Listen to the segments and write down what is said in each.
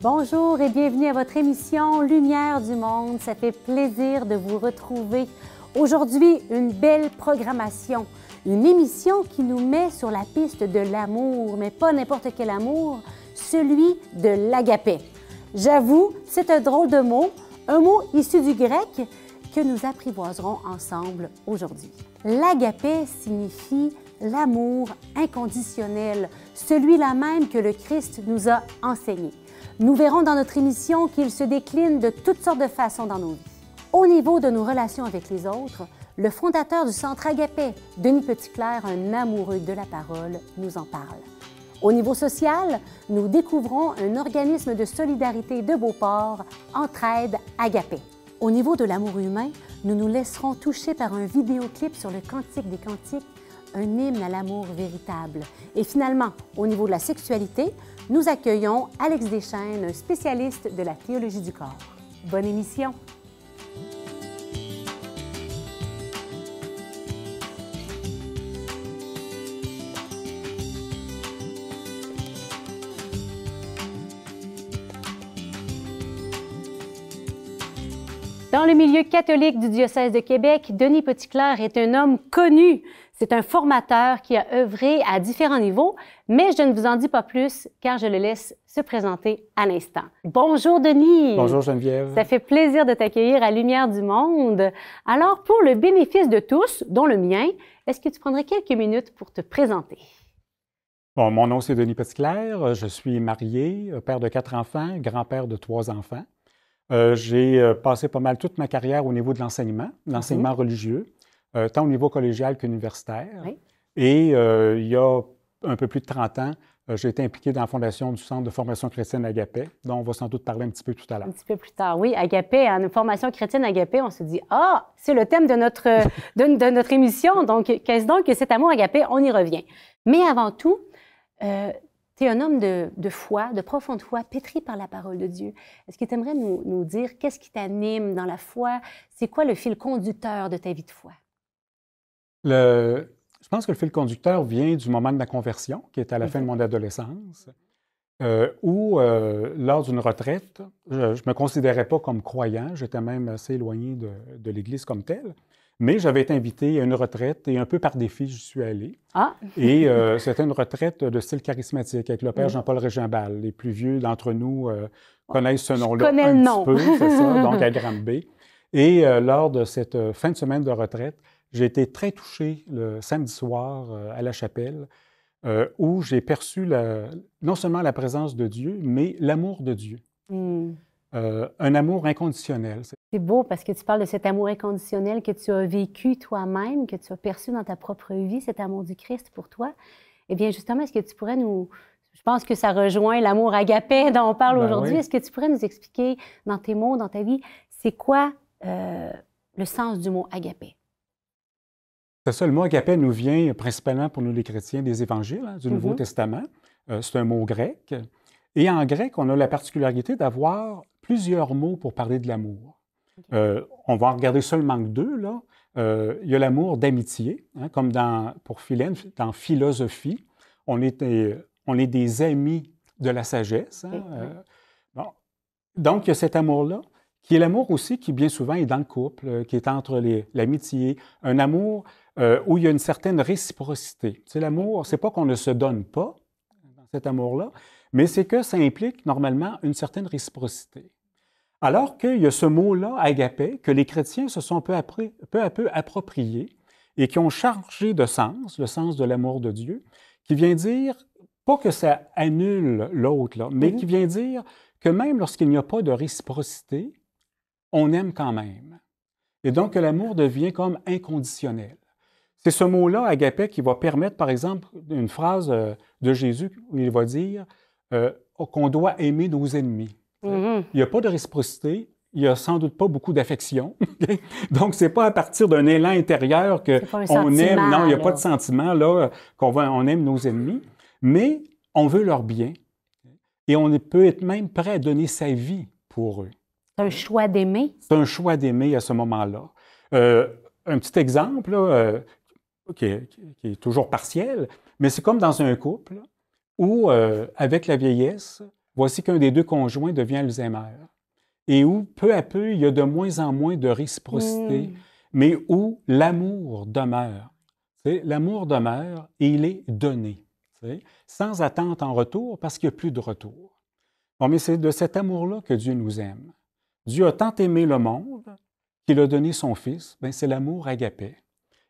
Bonjour et bienvenue à votre émission Lumière du Monde. Ça fait plaisir de vous retrouver. Aujourd'hui, une belle programmation. Une émission qui nous met sur la piste de l'amour, mais pas n'importe quel amour, celui de l'agapé. J'avoue, c'est un drôle de mot, un mot issu du grec que nous apprivoiserons ensemble aujourd'hui. L'agapé signifie l'amour inconditionnel, celui-là même que le Christ nous a enseigné. Nous verrons dans notre émission qu'il se décline de toutes sortes de façons dans nos vies. Au niveau de nos relations avec les autres, le fondateur du Centre Agapé, Denis Petitclerc, un amoureux de la parole, nous en parle. Au niveau social, nous découvrons un organisme de solidarité de Beauport, Entraide Agapé. Au niveau de l'amour humain, nous nous laisserons toucher par un vidéoclip sur le Cantique des Cantiques, un hymne à l'amour véritable. Et finalement, au niveau de la sexualité, nous accueillons Alex Deschaines, spécialiste de la théologie du corps. Bonne émission! Dans le milieu catholique du diocèse de Québec, Denis Petitclerc est un homme connu. C'est un formateur qui a œuvré à différents niveaux, mais je ne vous en dis pas plus car je le laisse se présenter à l'instant. Bonjour Denis. Bonjour Geneviève. Ça fait plaisir de t'accueillir à Lumière du Monde. Alors, pour le bénéfice de tous, dont le mien, est-ce que tu prendrais quelques minutes pour te présenter? Bon, mon nom c'est Denis Petitclerc. Je suis marié, père de quatre enfants, grand-père de trois enfants. Euh, j'ai euh, passé pas mal toute ma carrière au niveau de l'enseignement, l'enseignement mhm. religieux, euh, tant au niveau collégial qu'universitaire. Et il y a un peu plus de 30 ans, j'ai été impliqué dans la fondation du Centre de formation chrétienne Agapé, dont on va sans doute parler un petit peu tout à l'heure. Un petit peu plus tard, oui. Agapé, en formation chrétienne Agapé, on se dit Ah, c'est le thème de notre, de, notre émission. Donc, qu'est-ce donc que cet amour Agapé? On y revient. Mais avant tout, tu es un homme de, foi, de profonde foi, pétri par la parole de Dieu. Est-ce que tu aimerais nous, dire qu'est-ce qui t'anime dans la foi? C'est quoi le fil conducteur de ta vie de foi? Je pense que le fil conducteur vient du moment de ma conversion, qui est à la fin de mon adolescence, euh, où, euh, lors d'une retraite, je ne me considérais pas comme croyant, j'étais même assez éloigné de, de l'Église comme telle. Mais j'avais été invité à une retraite et un peu par défi, je suis allé. Ah! et euh, c'était une retraite de style charismatique avec le père Jean-Paul Régimbal. Les plus vieux d'entre nous euh, connaissent ce nom-là un le nom. petit peu, c'est ça, donc à Granby. Et lors de cette fin de semaine de retraite, j'ai été très touché le samedi soir à la chapelle, où j'ai perçu non seulement la présence de Dieu, mais l'amour de Dieu. Hmm. Euh, un amour inconditionnel. C'est beau parce que tu parles de cet amour inconditionnel que tu as vécu toi-même, que tu as perçu dans ta propre vie, cet amour du Christ pour toi. Eh bien, justement, est-ce que tu pourrais nous... Je pense que ça rejoint l'amour agapé dont on parle ben aujourd'hui. Est-ce que tu pourrais nous expliquer dans tes mots, dans ta vie, c'est quoi euh, le sens du mot agapé? C'est ça, le mot agapé nous vient principalement pour nous les chrétiens des évangiles, hein, du Nouveau mm-hmm. Testament. Euh, c'est un mot grec. Et en grec, on a la particularité d'avoir plusieurs mots pour parler de l'amour. Euh, on va en regarder seulement deux, là. Euh, il y a l'amour d'amitié, hein, comme dans, pour Philène, dans philosophie. On est, des, on est des amis de la sagesse. Hein, Donc, il y a cet amour-là, qui est l'amour aussi qui, bien souvent, est dans le couple, qui est entre l'amitié, un amour où il y a une certaine réciprocité. C'est l'amour, c'est pas qu'on ne se donne pas dans cet amour-là, mais c'est que ça implique normalement une certaine réciprocité. Alors qu'il y a ce mot-là, agapé, que les chrétiens se sont peu à peu, peu, appropriés et qui ont chargé de sens, le sens de l'amour de Dieu, qui vient dire, pas que ça annule l'autre, mais qui vient dire que même lorsqu'il n'y a pas de réciprocité, on aime quand même. Et donc que l'amour devient comme inconditionnel. C'est ce mot-là, agapé, qui va permettre, par exemple, une phrase euh, de Jésus où il va dire euh, qu'on doit aimer nos ennemis. Mm-hmm. Il n'y a pas de réciprocité, il n'y a sans doute pas beaucoup d'affection. Donc, ce n'est pas à partir d'un élan intérieur qu'on aime, non, il n'y a pas de sentiment là, qu'on on aime nos ennemis, mais on veut leur bien et on peut être même prêt à donner sa vie pour eux. C'est un choix d'aimer. C'est un choix d'aimer à ce moment-là. Euh, un petit exemple euh, qui, est, toujours partiel, mais c'est comme dans un couple où, euh, avec la vieillesse, voici qu'un des deux conjoints devient Alzheimer. Et où, peu à peu, il y a de moins en moins de réciprocité, Mm. mais où l'amour demeure. L'amour demeure et il est donné, sans attente en retour parce qu'il n'y a plus de retour. Bon, mais c'est de cet amour-là que Dieu nous aime. Dieu a tant aimé le monde qu'il a donné son Fils. Ben, c'est l'amour agapé.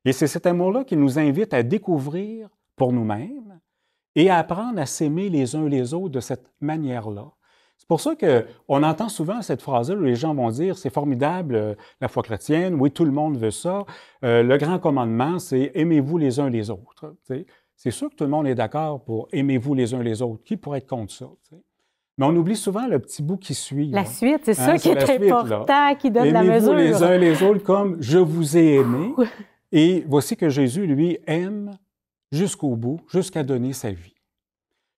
Et c'est cet amour-là qui nous invite à découvrir pour nous-mêmes et à apprendre à s'aimer les uns les autres de cette manière-là. C'est pour ça qu'on entend souvent cette phrase-là où les gens vont dire c'est formidable euh, la foi chrétienne, oui, tout le monde veut ça. Euh, le grand commandement, c'est aimez-vous les uns les autres. C'est sûr que tout le monde est d'accord pour aimez-vous les uns les autres. Qui pourrait être contre ça? Mais on oublie souvent le petit bout qui suit. La là. suite, c'est Hein, ça qui c'est est la là. important, qui donne la Aimez-vous mesure. les uns les autres comme je vous ai aimé. Et voici que Jésus, lui, aime jusqu'au bout, jusqu'à donner sa vie.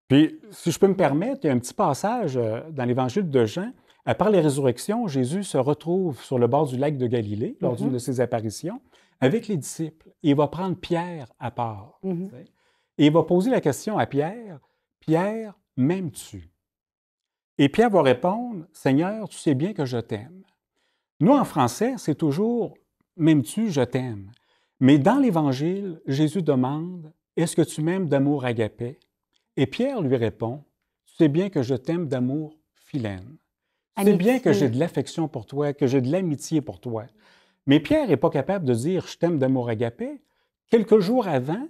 Puis, si je peux me permettre, il y a un petit passage euh, dans l'Évangile de Jean. Après les résurrections, Jésus se retrouve sur le bord du lac de Galilée, lors d'une Mhm. de ses apparitions, avec les disciples. Et il va prendre Pierre à part. Mhm. sais. Et il va poser la question à Pierre, Pierre, m'aimes-tu? Et Pierre va répondre, Seigneur, tu sais bien que je t'aime. Nous, en français, c'est toujours, m'aimes-tu, je t'aime. Mais dans l'Évangile, Jésus demande, est-ce que tu m'aimes d'amour agapé? Et Pierre lui répond, tu sais bien que je t'aime d'amour philène. Tu sais bien que j'ai de l'affection pour toi, que j'ai de l'amitié pour toi. Mais Pierre n'est pas capable de dire, je t'aime d'amour agapé. Quelques jours avant,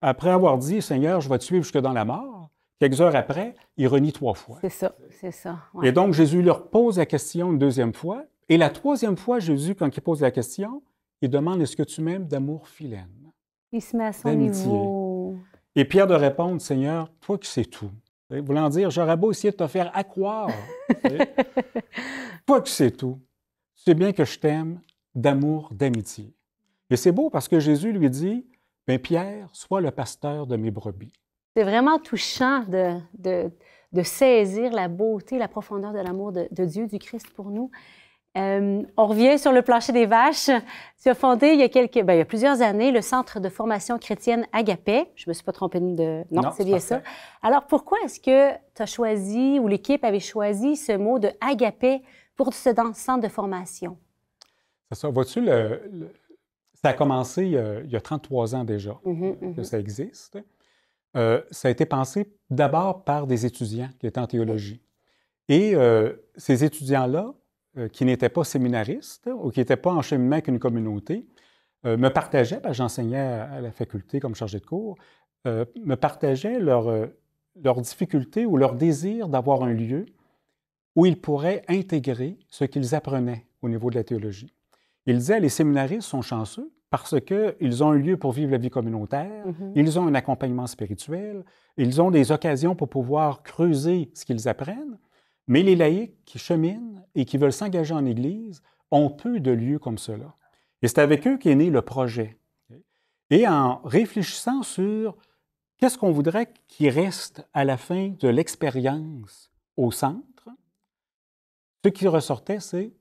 après avoir dit, Seigneur, je vais te suivre jusque dans la mort, quelques heures après, il renie trois fois. C'est ça, c'est ça. ouais. Et donc, Jésus leur pose la question une deuxième fois. Et la troisième fois, Jésus, quand il pose la question, il demande Est-ce que tu m'aimes d'amour philène Il se met à son niveau. Et Pierre de répondre Seigneur, toi qui sais tout. Voulant dire J'aurais beau essayer de te faire accroire. toi qui sais tout. Tu sais bien que je t'aime d'amour, d'amitié. Et c'est beau parce que Jésus lui dit ben Pierre, sois le pasteur de mes brebis. C'est vraiment touchant de, de, de saisir la beauté, la profondeur de l'amour de, de Dieu, du Christ pour nous. Euh, on revient sur le plancher des vaches. Tu as fondé il y a, quelques, ben, il y a plusieurs années le Centre de formation chrétienne Agapé. Je ne me suis pas trompée de... Non, Non, c'est bien ça. Alors, pourquoi est-ce que tu as choisi, ou l'équipe avait choisi ce mot de Agapé pour ce centre de formation? C'est ça. Vois-tu, le- le- ça a commencé il y a 33 ans déjà. Mhm, mhm. que ça existe. Euh, ça a été pensé d'abord par des étudiants qui étaient en théologie. Et euh, ces étudiants-là, qui n'étaient pas séminaristes ou qui n'étaient pas en cheminement avec une communauté, euh, me partageaient, parce que j'enseignais à, la faculté comme chargé de cours, euh, me partageaient leur, euh, leur difficulté ou leur désir d'avoir un lieu où ils pourraient intégrer ce qu'ils apprenaient au niveau de la théologie. Ils disaient, les séminaristes sont chanceux parce qu'ils ont un lieu pour vivre la vie communautaire, Mhm. ils ont un accompagnement spirituel, ils ont des occasions pour pouvoir creuser ce qu'ils apprennent, mais les laïcs qui cheminent et qui veulent s'engager en Église ont peu de lieux comme cela. Et c'est avec eux qu'est né le projet. Et en réfléchissant sur qu'est-ce qu'on voudrait qui reste à la fin de l'expérience au centre, ce qui ressortait, c'est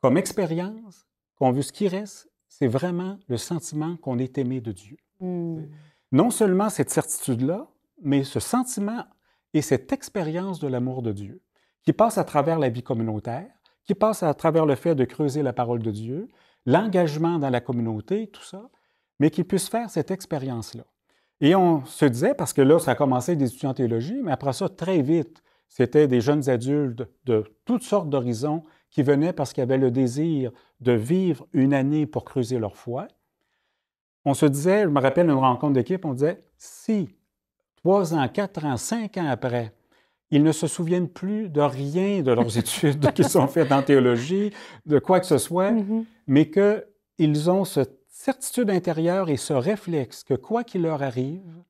comme expérience, qu'on veut ce qui reste, c'est vraiment le sentiment qu'on est aimé de Dieu. Hmm. Non seulement cette certitude-là, mais ce sentiment et cette expérience de l'amour de Dieu, qui passe à travers la vie communautaire, qui passe à travers le fait de creuser la parole de Dieu, l'engagement dans la communauté, tout ça, mais qui puisse faire cette expérience-là. Et on se disait, parce que là, ça a commencé des étudiants en théologie, mais après ça, très vite, c'était des jeunes adultes de toutes sortes d'horizons qui venaient parce qu'ils avaient le désir de vivre une année pour creuser leur foi. On se disait, je me rappelle une rencontre d'équipe, on disait, si trois ans, quatre ans, cinq ans après, ils ne se souviennent plus de rien de leurs études qu'ils ont faites en théologie, de quoi que ce soit, Mhm. mais qu'ils ont cette certitude intérieure et ce réflexe que quoi qu'il leur arrive,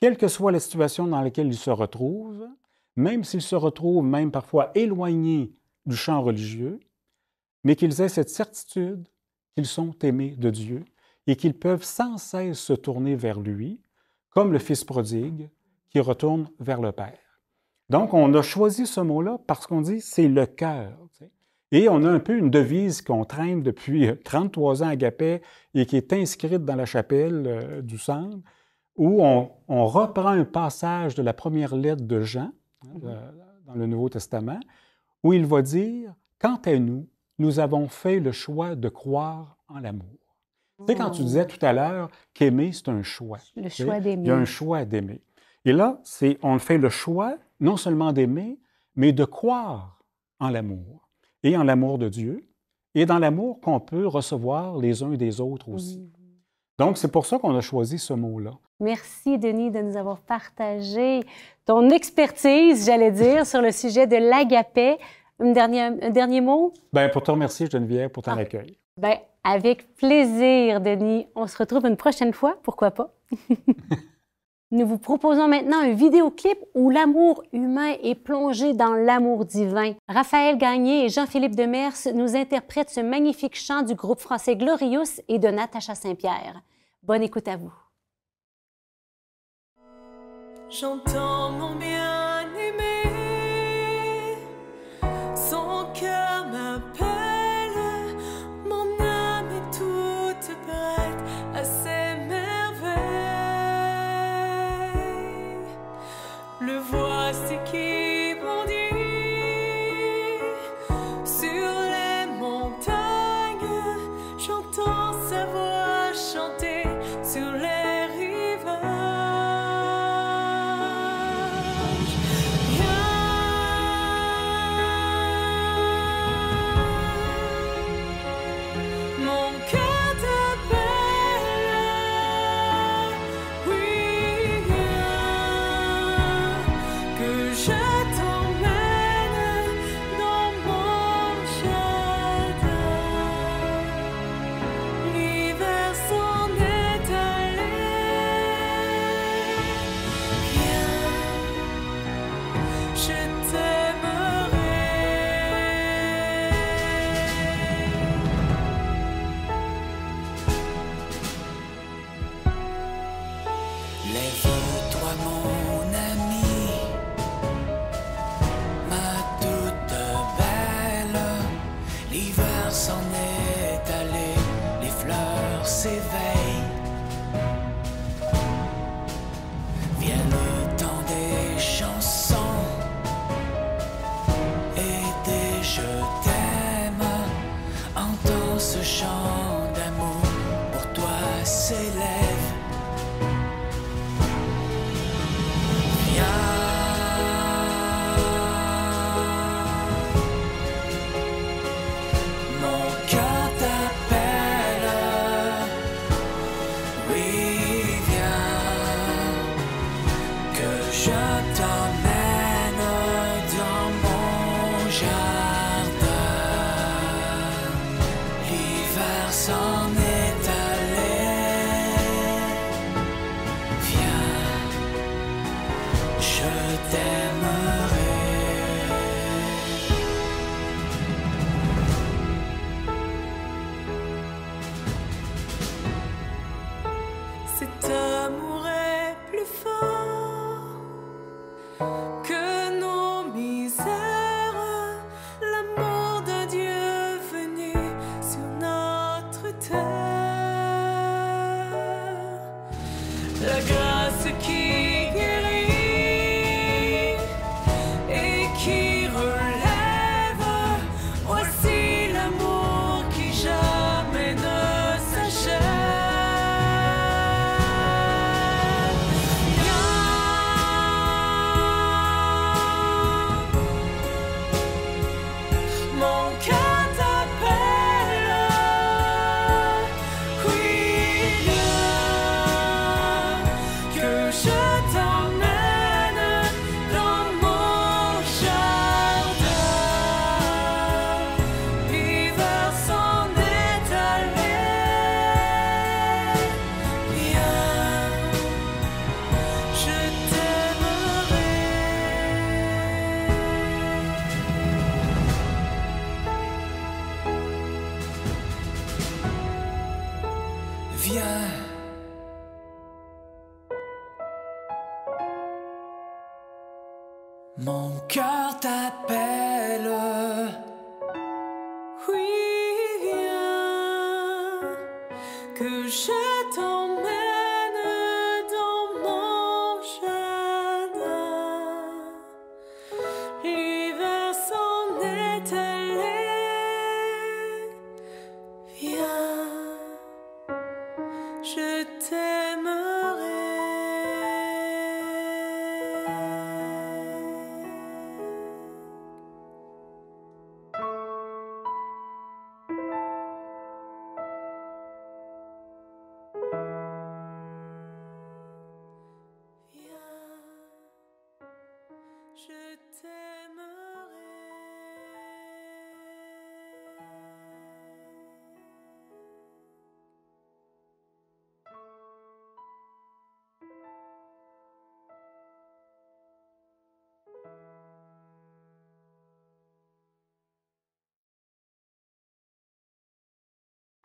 quelle que soit la situation dans laquelle ils se retrouvent, même s'ils se retrouvent même parfois éloignés du champ religieux, mais qu'ils aient cette certitude qu'ils sont aimés de Dieu et qu'ils peuvent sans cesse se tourner vers lui, comme le Fils prodigue qui retourne vers le Père. Donc, on a choisi ce mot-là parce qu'on dit c'est le cœur. Et on a un peu une devise qu'on traîne depuis euh, 33 ans à Gapet et qui est inscrite dans la chapelle euh, du centre, où on, on reprend un passage de la première lettre de Jean, hein, de- dans le Nouveau Testament, où il va dire, Quant à nous, nous avons fait le choix de croire en l'amour. Tu sais, quand tu disais tout à l'heure qu'aimer, c'est un choix. Le choix d'aimer. Il y a un choix d'aimer. Et là, c'est on fait le choix non seulement d'aimer, mais de croire en l'amour et en l'amour de Dieu et dans l'amour qu'on peut recevoir les uns des autres aussi. Donc, c'est pour ça qu'on a choisi ce mot-là. Merci, Denis, de nous avoir partagé ton expertise, j'allais dire, sur le sujet de l'agapé. Un dernier, un dernier mot? Bien, pour te remercier, Geneviève, pour ton Ah. accueil. Bien, avec plaisir, Denis. On se retrouve une prochaine fois, pourquoi pas? Nous vous proposons maintenant un vidéoclip où l'amour humain est plongé dans l'amour divin. Raphaël Gagné et Jean-Philippe Demers nous interprètent ce magnifique chant du groupe français Glorious et de Natacha Saint-Pierre. Bonne écoute à vous. você, velho.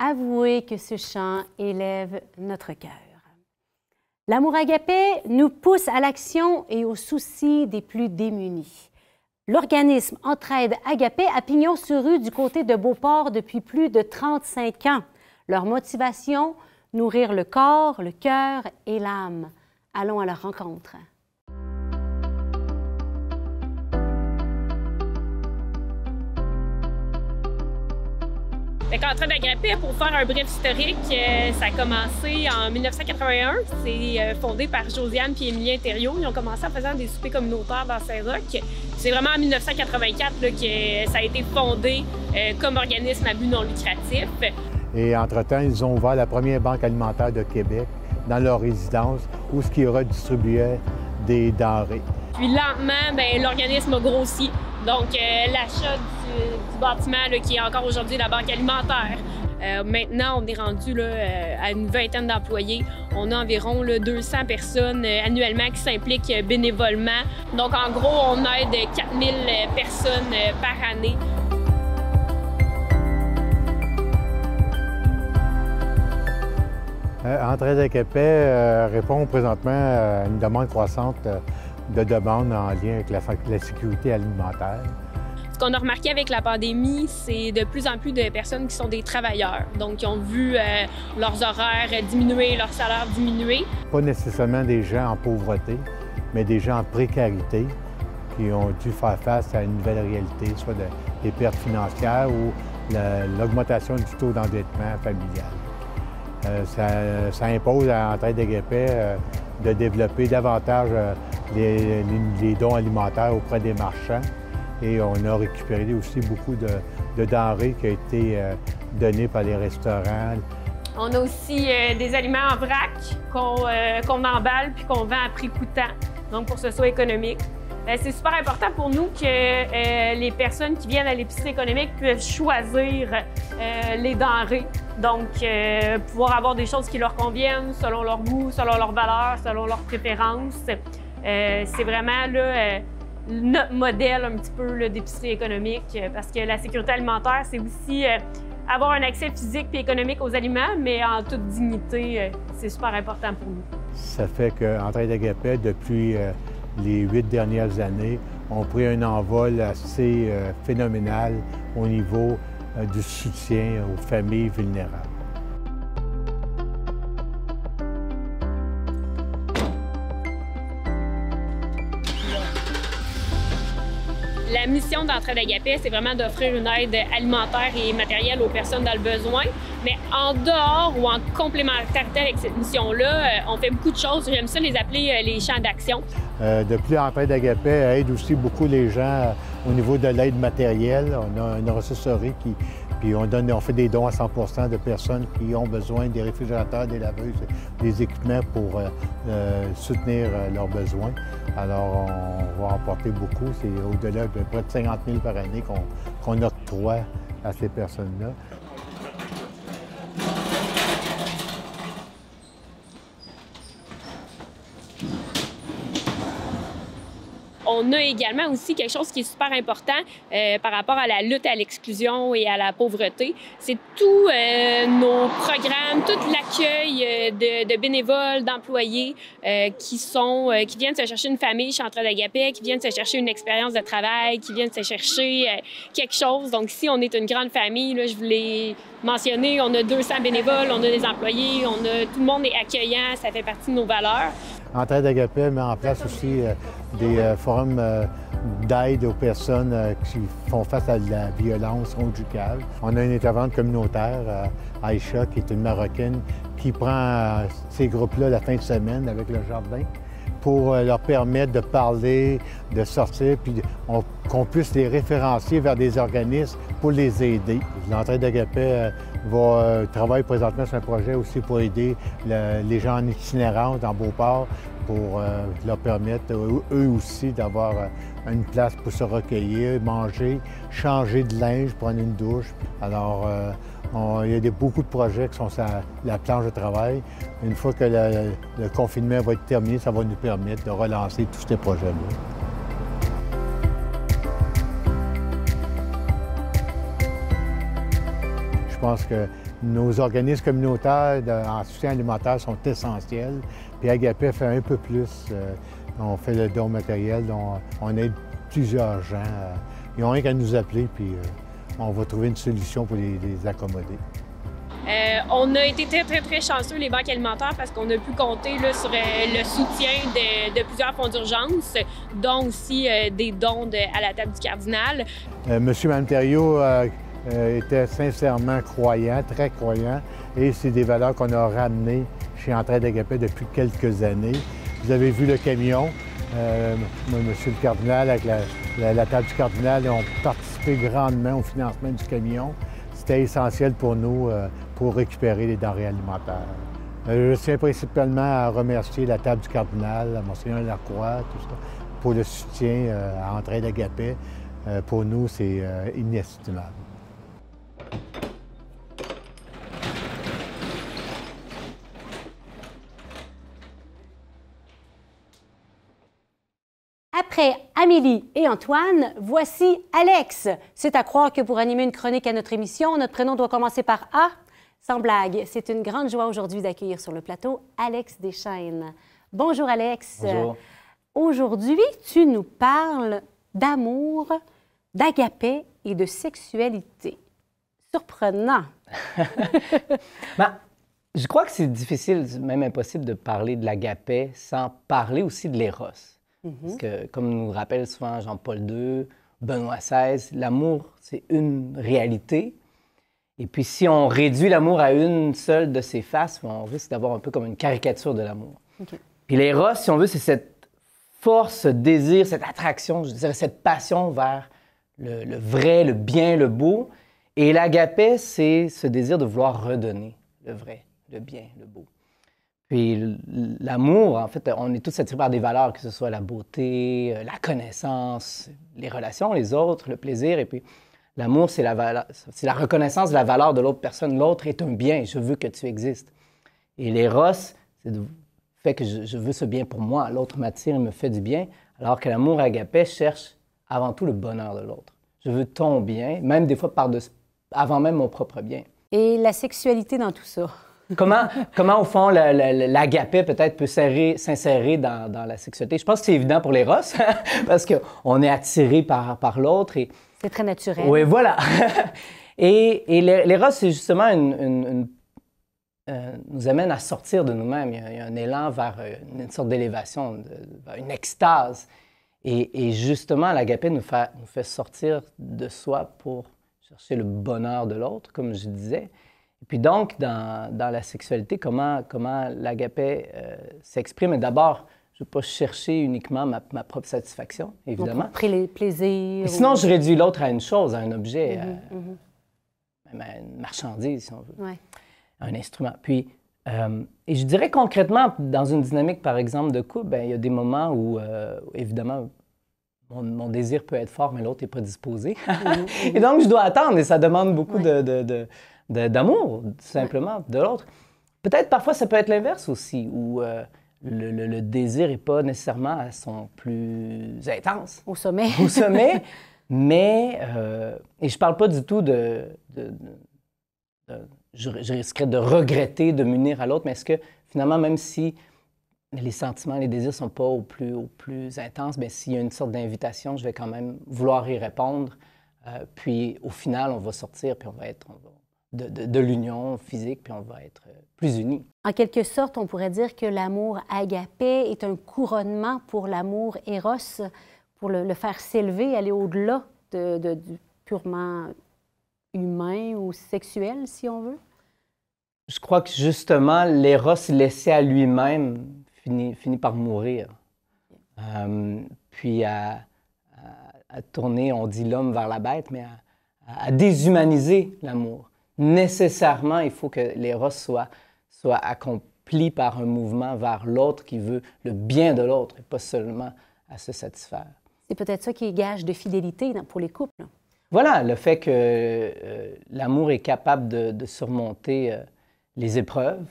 Avouez que ce chant élève notre cœur. L'amour agapé nous pousse à l'action et au souci des plus démunis. L'organisme Entraide Agapé a pignon sur rue du côté de Beauport depuis plus de 35 ans. Leur motivation, nourrir le corps, le cœur et l'âme. Allons à leur rencontre. Qu'en train d'agapé, pour faire un bref historique, euh, ça a commencé en 1981. C'est euh, fondé par Josiane et Émilien Thériault. Ils ont commencé en faisant des soupers communautaires dans Saint-Roch. C'est vraiment en 1984 là, que ça a été fondé euh, comme organisme à but non lucratif. Et entre-temps, ils ont ouvert la première banque alimentaire de Québec dans leur résidence où ce qui redistribuait des denrées. Puis lentement, ben, l'organisme a grossi. Donc, euh, l'achat du, bâtiment là, qui est encore aujourd'hui la banque alimentaire. Euh, maintenant, on est rendu là, euh, à une vingtaine d'employés. On a environ là, 200 personnes annuellement qui s'impliquent bénévolement. Donc, en gros, on aide 4000 euh, personnes par année. Entraide à Québec répond présentement à une demande croissante de demandes en lien avec la, la sécurité alimentaire. Ce qu'on a remarqué avec la pandémie, c'est de plus en plus de personnes qui sont des travailleurs, donc qui ont vu euh, leurs horaires diminuer, leur salaire diminuer. Pas nécessairement des gens en pauvreté, mais des gens en précarité qui ont dû faire face à une nouvelle réalité, soit de- des pertes financières ou la- l'augmentation du taux d'endettement familial. Euh, ça, ça impose à Entraide Agapé euh, de développer davantage les, dons alimentaires auprès des marchands. Et on a récupéré aussi beaucoup de, de denrées qui ont été euh, données par les restaurants. On a aussi euh, des aliments en vrac qu'on euh, qu'on emballe puis qu'on vend à prix coûtant, donc pour que ce soit économique. Euh, c'est super important pour nous que les personnes qui viennent à l'épicerie économique puissent choisir les denrées. Donc, pouvoir avoir des choses qui leur conviennent selon leur goût, selon leurs valeurs, selon leurs préférences. Euh, c'est vraiment euh, notre modèle un petit peu d'épicerie économique euh, parce que la sécurité alimentaire, c'est aussi avoir un accès physique et économique aux aliments, mais en toute dignité, c'est super important pour nous. Ça fait qu'Entraide Agapé, depuis les huit dernières années, ont pris un envol assez phénoménal au niveau du soutien aux familles vulnérables. La mission d'Entraide Agapé, c'est vraiment d'offrir une aide alimentaire et matérielle aux personnes dans le besoin. Mais en dehors ou en complémentarité avec cette mission-là, euh, on fait beaucoup de choses. J'aime ça les appeler euh, les champs d'action. Euh, de plus, Entraide Agapé aide aussi beaucoup les gens euh, au niveau de l'aide matérielle. On a une ressourcerie qui, puis on, donne, on fait des dons à 100% de personnes qui ont besoin des réfrigérateurs, des laveuses, des équipements pour euh, euh, soutenir euh, leurs besoins. Alors, on va en porter beaucoup. C'est au-delà de près de 50 000 par année qu'on qu'on octroie à ces personnes-là. On a également aussi quelque chose qui est super important euh, par rapport à la lutte à l'exclusion et à la pauvreté. C'est tous euh, nos programmes, tout l'accueil euh, de, bénévoles, d'employés qui sont, qui viennent se chercher une famille chez Entraide Agapé, qui viennent se chercher une expérience de travail, qui viennent se chercher quelque chose. Donc, si on est une grande famille, là, je voulais mentionner, on a 200 bénévoles, on a des employés, on a, tout le monde est accueillant, ça fait partie de nos valeurs. Entraide Agapé met en place aussi euh, des euh, forums euh, d'aide aux personnes qui font face à la violence conjugale. On a une intervenante communautaire, Aïcha, qui est une Marocaine, qui prend ces groupes-là la fin de semaine avec le jardin pour euh, leur permettre de parler, de sortir, puis on- qu'on puisse les référencier vers des organismes pour les aider. L'entraide d'Agapé euh, va euh, travailler présentement sur un projet aussi pour aider le- les gens en itinérance dans Beauport, pour euh, leur permettre eux- eux aussi d'avoir euh, une place pour se recueillir, manger, changer de linge, prendre une douche. Alors, euh, il y a beaucoup de projets qui sont sur la- la planche de travail. Une fois que le, confinement va être terminé, ça va nous permettre de relancer tous ces projets-là. Je pense que nos organismes communautaires en soutien alimentaire sont essentiels. Puis Agapé fait un peu plus. Euh, on fait le don matériel, on, on aide plusieurs gens. Euh, ils ont rien qu'à nous appeler, puis euh, on va trouver une solution pour les, les accommoder. Euh, on a été très, très, très chanceux, les banques alimentaires, parce qu'on a pu compter là, sur euh, le soutien de, de plusieurs fonds d'urgence, dont aussi euh, des dons de- à la table du cardinal. Monsieur Mme Thériault euh, était sincèrement croyant, très croyant, et c'est des valeurs qu'on a ramenées chez Entraide Agapé depuis quelques années. Vous avez vu le camion. Euh, Monsieur le cardinal, avec la, table du cardinal, ont participé grandement au financement du camion. C'était essentiel pour nous euh, pour récupérer les denrées alimentaires. Euh, je tiens principalement à remercier la table du cardinal, Monseigneur Lacroix, tout ça, pour le soutien euh, à Entraide Agapé. Pour nous, c'est inestimable. Après Amélie et Antoine, voici Alex. C'est à croire que pour animer une chronique à notre émission, notre prénom doit commencer par A. Sans blague, c'est une grande joie aujourd'hui d'accueillir sur le plateau Alex Deschaines. Bonjour Alex. Bonjour. Aujourd'hui, tu nous parles d'amour, d'agapé et de sexualité. Surprenant. Ben, je crois que c'est difficile, même impossible, de parler de l'agapé sans parler aussi de l'éros. Parce que, comme nous rappelle souvent Jean-Paul II, Benoît XVI, l'amour, c'est une réalité. Et puis, si on réduit l'amour à une seule de ses faces, on risque d'avoir un peu comme une caricature de l'amour. OK. Puis l'éros, si on veut, c'est cette force, ce désir, cette attraction, je dirais cette passion vers le, le vrai, le bien, le beau. Et l'agapé, c'est ce désir de vouloir redonner le vrai, le bien, le beau. Puis l'amour, en fait, on est tous attirés par des valeurs, que ce soit la beauté, euh, la connaissance, les relations, les autres, le plaisir. Et puis l'amour, c'est la, reconnaissance de la valeur de l'autre personne. L'autre est un bien, je veux que tu existes. Et l'éros, c'est le fait que je, veux ce bien pour moi. L'autre m'attire et me fait du bien, alors que l'amour agapé cherche avant tout le bonheur de l'autre. Je veux ton bien, même des fois par avant même mon propre bien. Et la sexualité dans tout ça? Comment, comment au fond, la- la- la- l'agapé peut-être peut s'insérer s'insérer dans, dans la sexualité? Je pense que c'est évident pour les Ross, parce qu'on est attiré par, par l'autre. Et, C'est très naturel. oui, voilà. et et les, les Ross, c'est justement une, une- une- euh, nous amène à sortir de nous-mêmes. Il, y a- il y a un élan vers euh, une sorte d'élévation, une extase. Et, et justement, l'agapé nous fait, nous fait sortir de soi pour chercher le bonheur de l'autre, comme je disais. Et puis donc, dans, dans la sexualité, comment, comment l'agapé euh, s'exprime? Et D'abord, je ne veux pas chercher uniquement ma, ma propre satisfaction, évidemment. propre pla- plaisir. Mais sinon, ou- je réduis l'autre à une chose, à un objet, à- même à une marchandise, si on veut, Ouais. un instrument. Puis, euh, et je dirais concrètement, dans une dynamique, par exemple, de couple, ben, il y a des moments où, euh, évidemment, mon, mon désir peut être fort, mais l'autre n'est pas disposé. et donc, je dois attendre, et ça demande beaucoup de- d'amour, tout simplement, de l'autre. Peut-être parfois, ça peut être l'inverse aussi, où euh, le, le- le désir n'est pas nécessairement à son plus intense Au sommet. au sommet, mais, euh, et je parle pas du tout de, de- de- de- je, je risquerais de regretter de m'unir à l'autre, mais est-ce que finalement, même si les sentiments, les désirs sont pas au plus, au plus intenses, mais s'il y a une sorte d'invitation, je vais quand même vouloir y répondre. Euh, puis au final, on va sortir, puis on va être on va- de, de- de l'union physique, puis on va être euh, plus unis. En quelque sorte, on pourrait dire que l'amour agapé est un couronnement pour l'amour éros, pour le, le faire s'élever, aller au-delà de, de- du purement humain ou sexuel, si on veut. Je crois que justement, l'éros laissé à lui-même finit, finit par mourir. Euh, puis à, à- à tourner, on dit l'homme vers la bête, mais à, à déshumaniser l'amour. Nécessairement, il faut que l'éros soit, soit accompli par un mouvement vers l'autre qui veut le bien de l'autre et pas seulement à se satisfaire. C'est peut-être ça qui est gage de fidélité pour les couples. Voilà, le fait que euh, l'amour est capable de, de surmonter euh, les épreuves.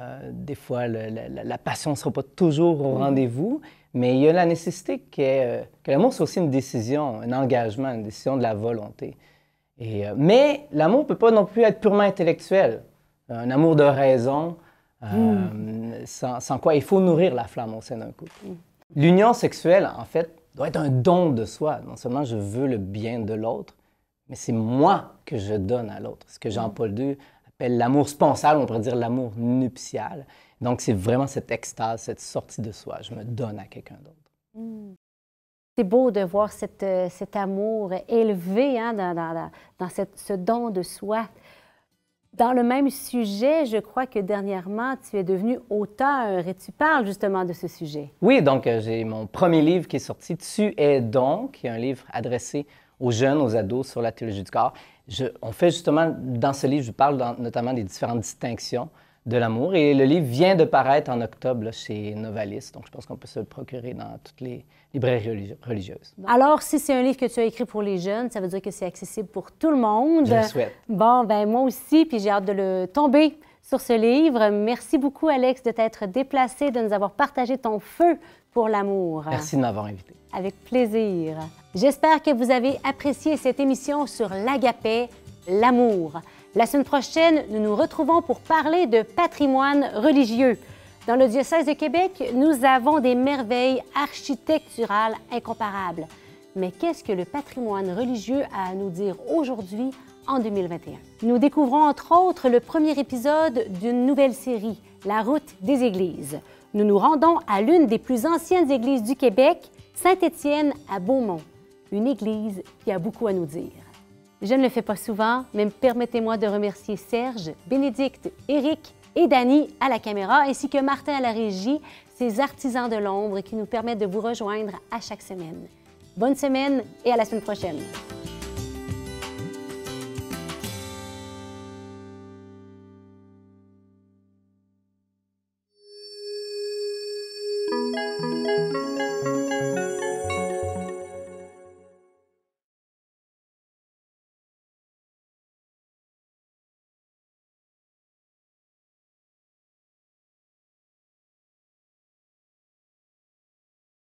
Euh, des fois, le- la, passion ne sera pas toujours au rendez-vous, mais il y a la nécessité que, euh, que l'amour soit aussi une décision, un engagement, une décision de la volonté. Et, euh, mais l'amour ne peut pas non plus être purement intellectuel. Un amour de raison, euh, sans, sans quoi il faut nourrir la flamme au sein d'un couple. L'union sexuelle, en fait, doit être un don de soi. Non seulement je veux le bien de l'autre, mais c'est moi que je donne à l'autre. Ce que Jean-Paul II appelle l'amour sponsable, on pourrait dire l'amour nuptial. Donc, c'est vraiment cette extase, cette sortie de soi. Je me donne à quelqu'un d'autre. C'est beau de voir cette, euh, cet amour élevé hein, dans, dans- dans- dans cette- ce don de soi. Dans le même sujet, je crois que dernièrement, tu es devenu auteur et tu parles justement de ce sujet. Oui, donc euh, j'ai mon premier livre qui est sorti, Tu es donc, qui est un livre adressé aux jeunes, aux ados sur la théologie du corps. Je- on fait justement, dans ce livre, je parle dans- notamment des différentes distinctions de l'amour. Et le livre vient de paraître en octobre là, chez Novalis, donc je pense qu'on peut se le procurer dans toutes les librairies religi- religieuses. Alors, si c'est un livre que tu as écrit pour les jeunes, ça veut dire que c'est accessible pour tout le monde. Je le souhaite. Bon, ben moi aussi, puis j'ai hâte de le tomber sur ce livre. Merci beaucoup, Alex, de t'être déplacé, de nous avoir partagé ton feu pour l'amour. Merci de m'avoir invité. Avec plaisir. J'espère que vous avez apprécié cette émission sur l'agapé, l'amour. La semaine prochaine, nous nous retrouvons pour parler de patrimoine religieux. Dans le diocèse de Québec, nous avons des merveilles architecturales incomparables. Mais qu'est-ce que le patrimoine religieux a à nous dire aujourd'hui en 2021? Nous découvrons entre autres le premier épisode d'une nouvelle série, La route des églises. Nous nous rendons à l'une des plus anciennes églises du Québec, Saint-Étienne à Beaumont, une église qui a beaucoup à nous dire. Je ne le fais pas souvent, mais permettez-moi de remercier Serge, Bénédicte, Éric et Dany à la caméra, ainsi que Martin à la régie, ces artisans de l'ombre qui nous permettent de vous rejoindre à chaque semaine. Bonne semaine et à la semaine prochaine.